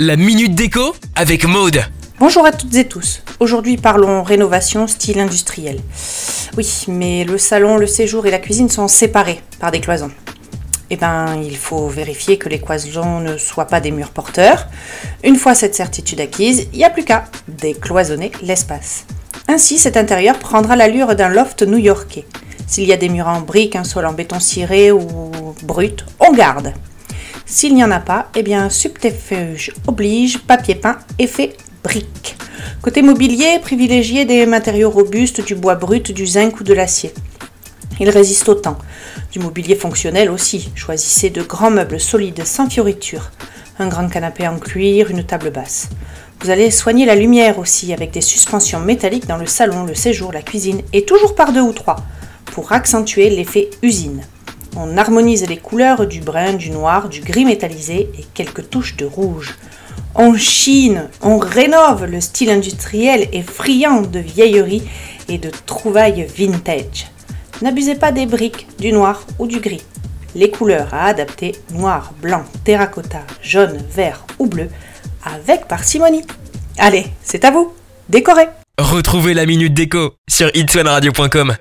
La minute déco avec Maude. Bonjour à toutes et tous. Aujourd'hui parlons rénovation style industriel. Oui, mais le salon, le séjour et la cuisine sont séparés par des cloisons. Eh bien, il faut vérifier que les cloisons ne soient pas des murs porteurs. Une fois cette certitude acquise, il n'y a plus qu'à décloisonner l'espace. Ainsi, cet intérieur prendra l'allure d'un loft new-yorkais. S'il y a des murs en briques, un sol en béton ciré ou brut, on garde. S'il n'y en a pas, eh bien, subterfuge oblige, papier peint, effet brique. Côté mobilier, privilégiez des matériaux robustes, du bois brut, du zinc ou de l'acier. Ils résistent au temps. Du mobilier fonctionnel aussi. Choisissez de grands meubles solides sans fioritures. Un grand canapé en cuir, une table basse. Vous allez soigner la lumière aussi avec des suspensions métalliques dans le salon, le séjour, la cuisine et toujours par deux ou trois pour accentuer l'effet usine. On harmonise les couleurs du brun, du noir, du gris métallisé et quelques touches de rouge. On chine, on rénove, le style industriel est friand de vieillerie et de trouvailles vintage. N'abusez pas des briques, du noir ou du gris. Les couleurs à adapter, noir, blanc, terracotta, jaune, vert ou bleu, avec parcimonie. Allez, c'est à vous, décorez Retrouvez la minute déco sur itswanradio.com